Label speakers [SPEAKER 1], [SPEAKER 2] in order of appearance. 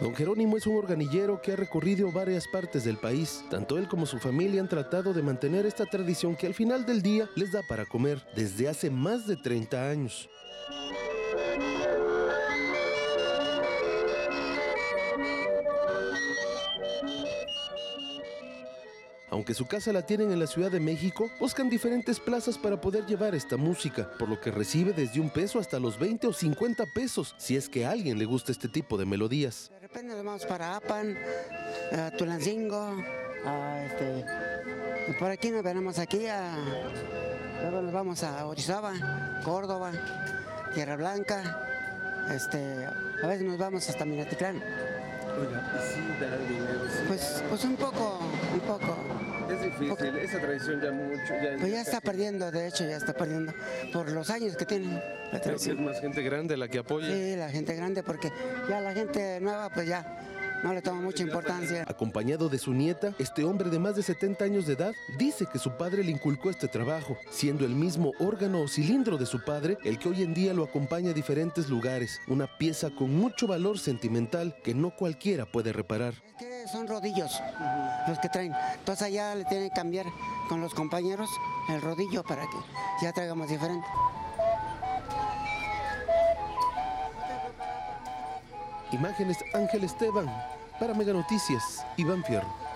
[SPEAKER 1] Don Jerónimo es un organillero que ha recorrido varias partes del país. Tanto él como su familia han tratado de mantener esta tradición que al final del día les da para comer desde hace más de 30 años. Aunque su casa la tienen en la Ciudad de México, buscan diferentes plazas para poder llevar esta música, por lo que recibe desde un peso hasta los 20 o 50 pesos, si es que a alguien le gusta este tipo de melodías.
[SPEAKER 2] De repente nos vamos para Apan, a Tulancingo, a este, por aquí nos venimos aquí, a, luego nos vamos a Orizaba, Córdoba, Tierra Blanca, este, a veces nos vamos hasta Minatitlán.
[SPEAKER 3] Oiga, sí
[SPEAKER 2] Pues, pues un poco, un poco.
[SPEAKER 3] Es difícil, esa tradición ya mucho. Ya,
[SPEAKER 2] Pues ya está perdiendo, de hecho ya está perdiendo, por los años que tiene la
[SPEAKER 3] que es
[SPEAKER 2] tradición.
[SPEAKER 3] más gente grande la que apoya.
[SPEAKER 2] Sí, la gente grande, porque ya la gente nueva pues ya no le toma mucha importancia.
[SPEAKER 1] Acompañado de su nieta, este hombre de más de 70 años de edad dice que su padre le inculcó este trabajo, siendo el mismo órgano o cilindro de su padre el que hoy en día lo acompaña a diferentes lugares, una pieza con mucho valor sentimental que no cualquiera puede reparar.
[SPEAKER 2] Es que son rodillos los que traen. Entonces allá le tienen que cambiar con los compañeros el rodillo para que ya traigamos diferente.
[SPEAKER 1] Imágenes Ángel Esteban, para Mega Noticias, Iván Fierro.